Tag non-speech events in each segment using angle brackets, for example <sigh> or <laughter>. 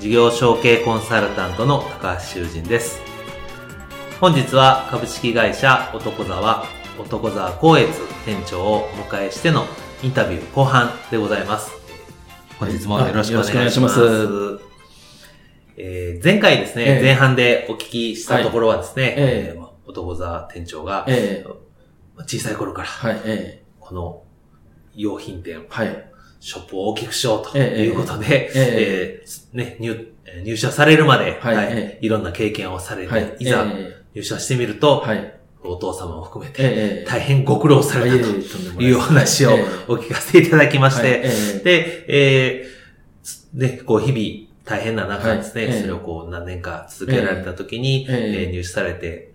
事業承継コンサルタントの高橋修人です。本日は株式会社男沢、男沢光悦店長をお迎えしてのインタビュー後半でございます。本日もよろしくお願いします。よろしくお願いしえー前回ですね、ええ前半でお聞きしたところはですね、えええー男沢店長がええ小さい頃からはい、えこの用品店え、はい、ショップを大きくしようとええいうことで、ええ。ーね、入、えー入社されるまで、はいはいろんな経験をされて、はい、いざえ入社してみると、えはい、お父様を含めて、ええ、大変ご苦労されたというお話をええ。お聞かせいただきまして、で、えーつね、こう日々大変な中ですね、それをこう何年か続けられた時に、え入社されて、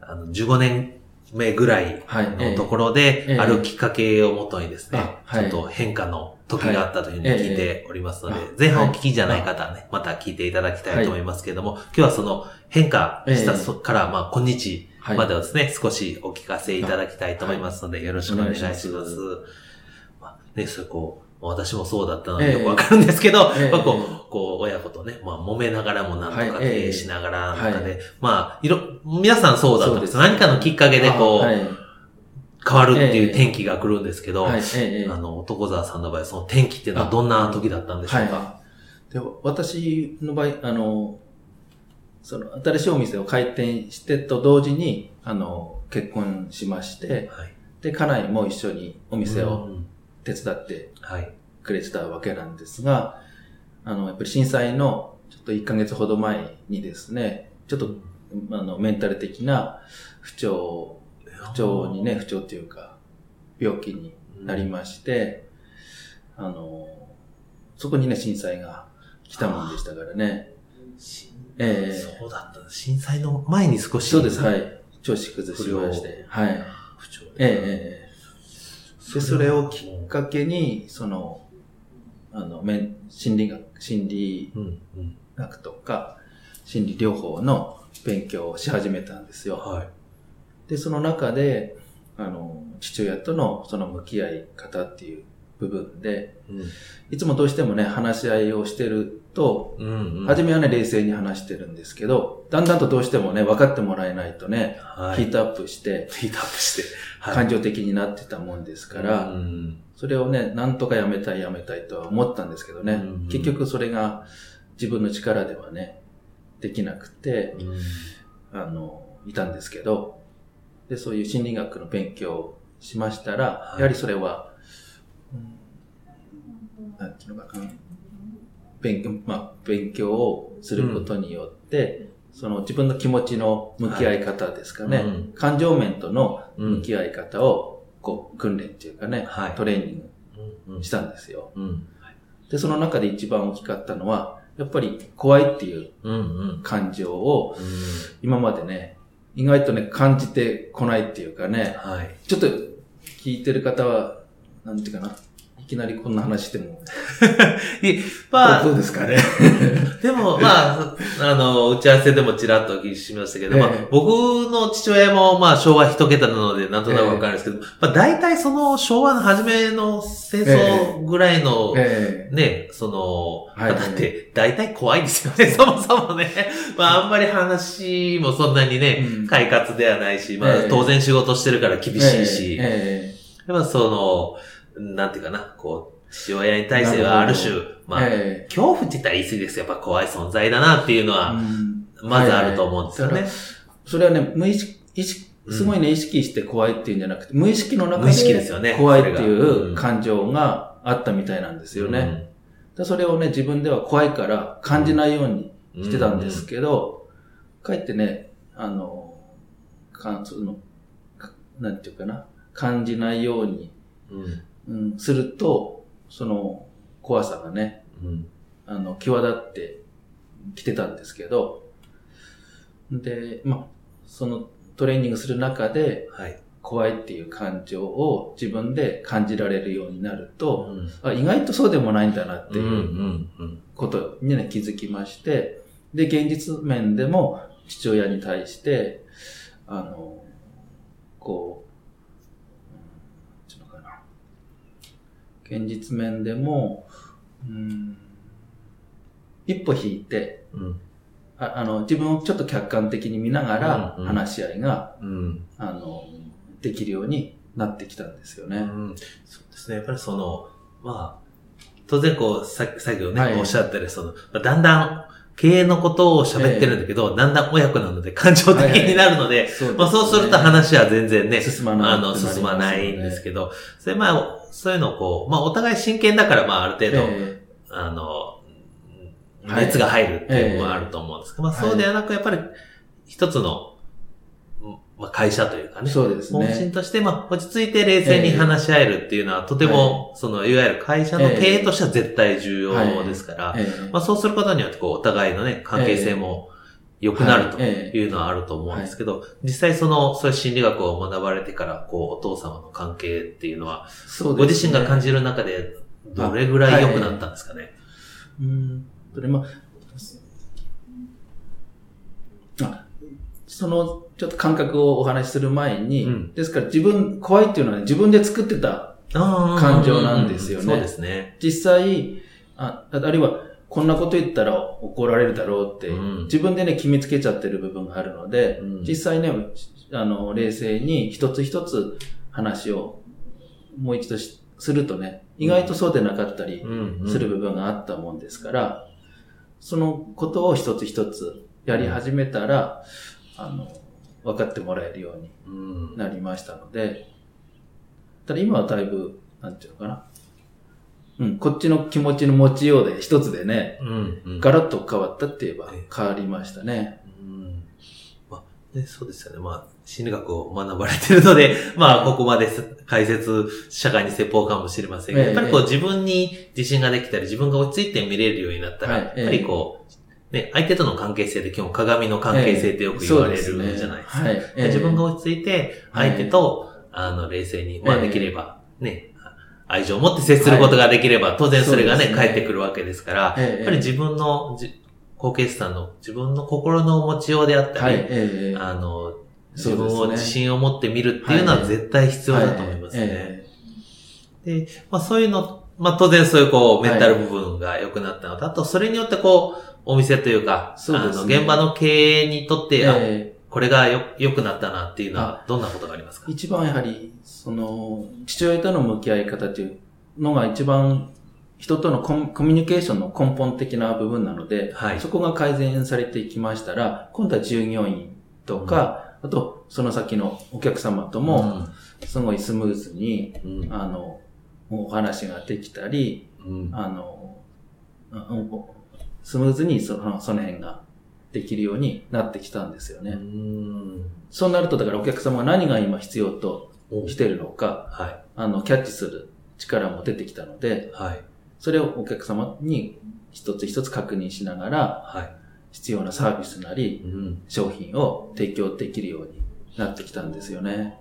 あの、15年目ぐらいはい。のところで、ええ。あるきっかけをもとにですね、ちょっと変化の時があったというふうにはい。聞いておりますので、ええ前半お聞きじゃない方はね、また聞いていただきたいと思いますけれども、今日はその変化したから、まあ、今日はいまでをですね、少しお聞かせいただきたいと思いますので、よろしくお願いします。ね、それこう、私もそうだったのでええ。よくわかるんですけど、ええ。まあこう、こう、親子とね、まあ、揉めながらもなんとか経営しながらなんかで、はい。まあ、いろ、皆さんそうだと思うんです。何かのきっかけでこう、はい、変わるっていうええ転機が来るんですけど、はい、ええ、あの、男沢さんの場合、その転機っていうのはどんな時だったんでしょうか、はい。で、私の場合、あの、その、新しいお店を開店してと同時に、あの、結婚しまして、はい。で、家内も一緒にお店をうん手伝ってはい。くれてたわけなんですが、あの、やっぱり震災のちょっと1ヶ月ほど前にですね、ちょっと、あの、メンタル的な不調、不調にね、不調っていうか、病気になりまして、あの、そこにね、震災が来たもんでしたからね。しええそうだった。震災の前に少し。そうです、はい。調子崩しまして。はい。不調で。ええええで、それをきっかけに、その、あの、面心理学、心理。学とか、心理療法の勉強をし始めたんですよ。はい。で、その中で、あの、父親とのその向き合い方っていう部分で、うん。いつもどうしてもね、話し合いをしてると、うん、うん。初めはね、冷静に話してるんですけど、だんだんとどうしてもね、分かってもらえないとね、はい。ヒートアップして、ヒートアップして。はい感情的になってたもんですから、うん。それをね、なんとかやめたいやめたいとは思ったんですけどね、うん結局それが自分の力ではね、できなくて、うん。あの、いたんですけど、で、そういう心理学の勉強をしましたら、はいやはりそれは、うんなんていうのかな、勉強、まあ、勉強をすることによって、その自分の気持ちの向き合い方ですかね、はいうん感情面とのうん向き合い方を、こう、訓練っていうかね、はいトレーニンうんグしたんですよ。うん。で、その中で一番大きかったのは、やっぱり怖いっていううん。うん。感情をうん。今までね、意外とね、感じてこないっていうかね、はい。ちょっと聞いてる方は、なんていうかな、いきなりこんな話しても、<laughs> いまあ、どうですかね。<laughs> でも、まあ、あの、打ち合わせでもちらっとお聞きしましたけど、ええ。まあ、僕の父親も、まあ、昭和一桁なので、なんとなくわかるんですけど、まあ、大体その昭和の初めの戦争ぐらいの、えね、その、はい。だって、大体怖いですよね、そもそもね。まあ、あんまり話もそんなにね、うん。快活ではないし、まあええ、当然仕事してるから厳えしいし、えやっぱその、なんていうかな、こう、父親に対してはある種、まあ、ええ恐怖って言ったら言い過ぎですよ。やっぱ怖い存在だなっていうのえは、うんまずあると思うんですよね。はいはいそれはね、無意識、意識すごいね、意識して怖いっていうんじゃなくて、無意識の中で怖いっていう感情があったみたいなんですよね。でそれをね、自分では怖いから感じないようにうんしてたんですけど、かえってね、あの、かそのかなんていうかな、感じないように、うん。うん、すると、その怖さがね、うん。あの、際立ってきてたんですけど、で、まあ、そのトレーニングする中で、はい。怖いっていう感情を自分で感じられるようになると、うん。あ意外とそうでもないんだなって。いうんことにね、気づきまして、で、現実面でも父親に対して、あの、こう、うんなんていうのかな。現実面でも、うん、一歩引いて、うん。ああの、自分をちょっと客観的に見ながら話し合いが、うん。あの、できるようになってきたんですよね。うんそうですね。やっぱりその、まあ、当然こう、さ作業ね、はいおっしゃったり、その、まあだんだん経営のことを喋ってるんだけど、だんだん親子なので感情的になるので、そうですね。まあそうすると話は全然ね、進まないあの、進まないんですけど、それまあ、そういうのをこう、まあお互い真剣だから、まあある程度、えあの、はい熱が入るっていうのもあると思うんですけど、まあそうではなく、やっぱり一つの、まあ会社というかね、えそうです本ね。心として、まあ、落ち着いて冷静に話し合えるっていうのは、とても、その、いわゆる会社の経営としては絶対重要ですから、ええまあ、そうすることによって、こう、お互いのね、関係性も良くなるとはいうのはあると思うんですけど、実際その、そういう心理学を学ばれてから、こう、お父様の関係っていうのは、そうご自身が感じじる中で、どれぐらい良くなったんですかね？うん。それまあ、あその、ちょっと感覚をお話しする前に、うん。ですから自分、怖いっていうのは、ね、自分で作ってた感感情なんですよね。そうですね。実際、ああるいは、こんなこと言ったら怒られるだろうって、うん。自分でね、決めつけちゃってる部分があるので、うん。実際ね、あの、冷静に一つ一つ話をもう一度しするとね、意外とそうでなかったりうんうん。する部分があったもんですから、そのことを一つ一つやり始めたら、あの、分かってもらえるようにうんなりましたので、ただ今はだいぶ、なんていうのかな。うん、こっちの気持ちの持ちようで一つでね、うんうんガラッと変わったって言えばええ変わりましたね。うんまあ、ね、そうですよね。まあ、心理学を学ばれてるので、<laughs> まあ、ここまで解説、社会に説法かもしれませんが、ええやっぱりこう自分に自信ができたり、自分が落ち着いて見れるようになったら、はいやっぱりこう、ね、相手との関係性で基本鏡の関係性ってよく言われるじゃないですか。はい。ええ自分が落ち着いて、相手と、あの、冷静に、まあええできれば、ね、愛情を持って接することができれば、当然それがね、返ってくるわけですから、ええやっぱり自分のじ、後継者さんの自分の心の持ちようであったり、あの、自分を自信を持って見るっていうのは絶対必要だと思いますね。えで、まあそういうの、まあ当然そういうこう、メンタル部分が良くなったのと、あとそれによってこう、お店というか、そうですね。あの、現場の経営にとっえて、あえこれがよ、良くなったなっていうのは、どんなことがありますか？一番やはり、その、父親との向き合い方というのが一番人とのコミュニケーションの根本的な部分なので、はい。そこが改善されていきましたら、今度は従業員とか、あと、その先のお客様とも、すごいスムーズに、うん、うん。あの、お話ができたり、うんあの、うんスムーズにそのその辺ができるようになってきたんですようね。んそうなると、だからお客様が何が今必要とおしているのか、はい。あの、キャッチする力も出てきたので、はい。それをお客様に一つ一つ確認しながら、はい。必要なサービスなり、うん。商品を提供できるようになってきたんですよね。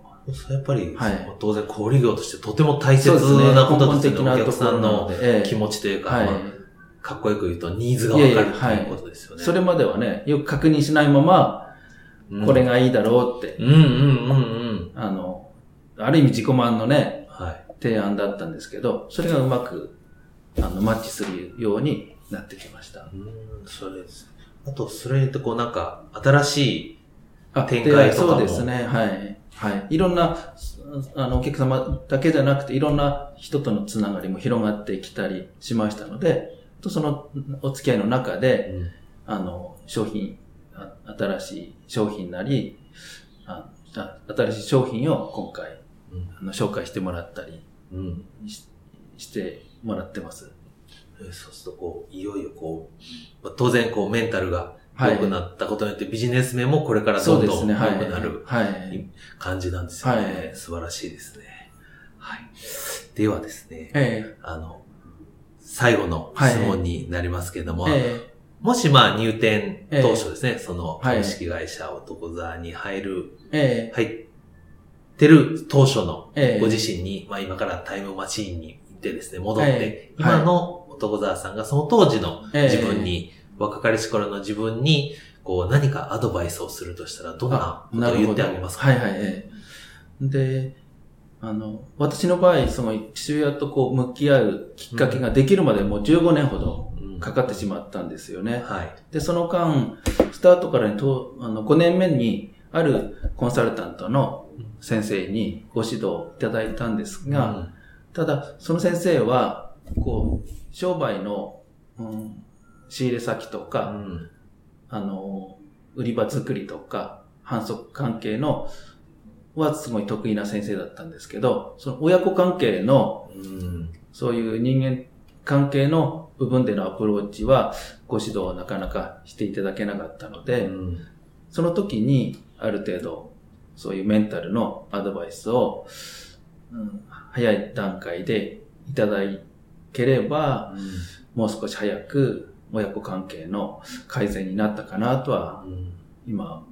やっぱり、はい当然小売業としてとても大切。なこと根ですよね。お本的なとこ客さんの気持ちというか、かっこよく言うとニーズがわかるいやいうことですよね。それまではね、よく確認しないまま、うんこれがいいだろうって、うんうんうんうん。あの、ある意味自己満のね、はい。提案だったんですけど、それがうまく、あの、マッチするようになってきました。うん、それです。あと、それとこうなんか、新しい、あ展開とかもそうですね、はい。はい。いろんな、あの、お客様だけじゃなくて、いろんな人とのつながりも広がってきたりしましたので、とそのお付き合いの中で、あの、商品、あ新しい商品なり、ああ新しい商品を今回、うんあの紹介してもらったりうん。ししてもらってます。えーそうすると、こう、いよいよこう、まあ当然、こう、メンタルがはい。良くなったことによって、ビジネス面もこれからどんどん良はい。くなるはい。感じなんですよね。はい。素晴らしいですね。はい。ではですね、えあの、最後の質問になりますけれども、ええ。もしまあ入店ええ当初ですね、そのはい。株式会社男座に入る、ええ。入ってる当初のええ。ご自身に、まあ今からタイムマシーンに行ってですね、戻って、ええ。今の男座さんがその当時のええ。自分に、若かりし頃の自分に、こう何かアドバイスをするとしたら、どんなことを言ってあげますか？はいはい、ええ。で、あの、私の場合、その父親とこう向き合うきっかけができるまでもう15年ほどうん。かかってしまったんですよね。はい。で、その間、スタートからにとあの5年目に、あるコンサルタントの先生にご指導いただいたんですが、ただ、その先生は、こう、商売の、うん、仕入れ先とうか、ん、あの、売り場作りとか、反則関係の、はすごい得意な先生だったんですけど、その親子関係の、うん、そういう人間関係の部分でのアプローチは、ご指導をなかなかしていただけなかったので、うんその時に、ある程度、そういうメンタルのアドバイスを、うん、早い段階でいただければ、もう少し早く親子関係の改善になったかなとはうん。今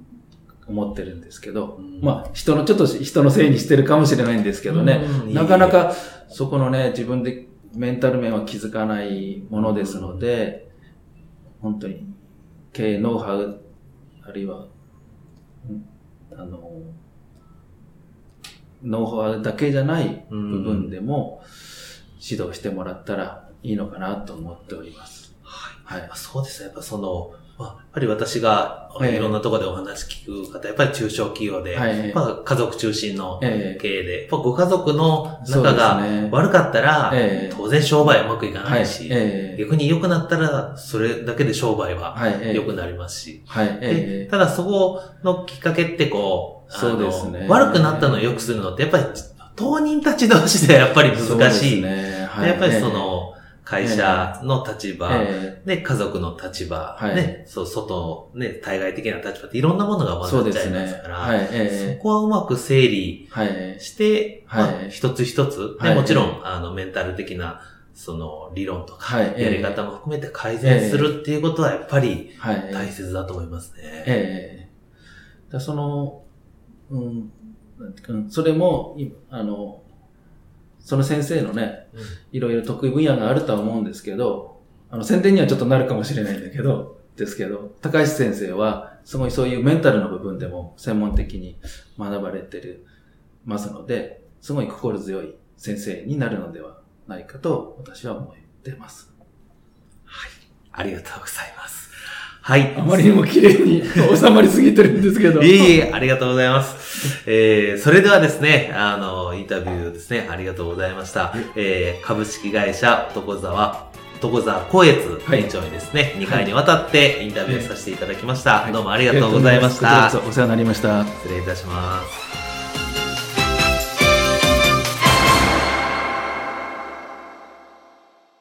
思ってるんですけど、うん。まあ人の、ちょっと人のせいにしてるかもしれないんですけどね、うんなかなかそこのね、自分でメンタル面は気づかないものですので、本当に経営ノウハウ、あるいは、うんあの、ノウハウだけじゃない部分でも指導してもらったらいいのかなと思っております。はい。まあそうですね。やっぱその、まあ、やっぱり私がええ。いろんなところでお話聞く方、やっぱり中小企業で、はい。やっぱ家族中心のええ。経営で、やっぱご家族の仲が悪かったら、ええ。当然商売うまくいかはないい。し、ええ。逆に良くなったら、それだけで商売は良くなりますし、はい。でええ。ただそこのきっかけってこう、そうですね。悪くなったのを良くするのって、やっぱり当人たち同士でやっぱり難しい。ね。やっぱりそ、の、会社の立え場、えで、家族の立場、はいね、そう、外、ね、対外的な立場っていろんなものが混ざっちゃいますか。ら、はい。えそこはうまく整理。して、はいまあ一つ一つ、もちろん、あの、メンタル的な、その、理論とか、はい。やり方も含めて改善するっていうことはやっぱりはい。大切だと思いますね。ええだその、うん、それも、いあの、その先生のね、いろいろ得意分野があるとは思うんですけど、あの、宣伝にはちょっとなるかもしれないんだけど、ですけど、高橋先生は、すごいそういうメンタルの部分でも専門的に学ばれてる、ますので、すごい心強い先生になるのではないかと私は思っています。ありがとうございます。はい。あまりにも綺麗に <laughs> 収まりすぎてるんですけど。いえいえ、ありがとうございます。えー、それではですね、あの、インタビューですね、ありがとうございました。えー、株式会社男沢、男沢光悦はい店長にですね、2回にわたってインタビューさせていただきました。はいどうもありがとうございました。お世話になりました。失礼いたします。